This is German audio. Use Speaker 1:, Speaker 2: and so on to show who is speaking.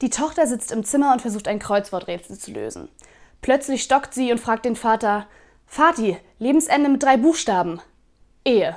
Speaker 1: Die Tochter sitzt im Zimmer und versucht ein Kreuzworträtsel zu lösen. Plötzlich stockt sie und fragt den Vater: Vati, Lebensende mit drei Buchstaben. Ehe.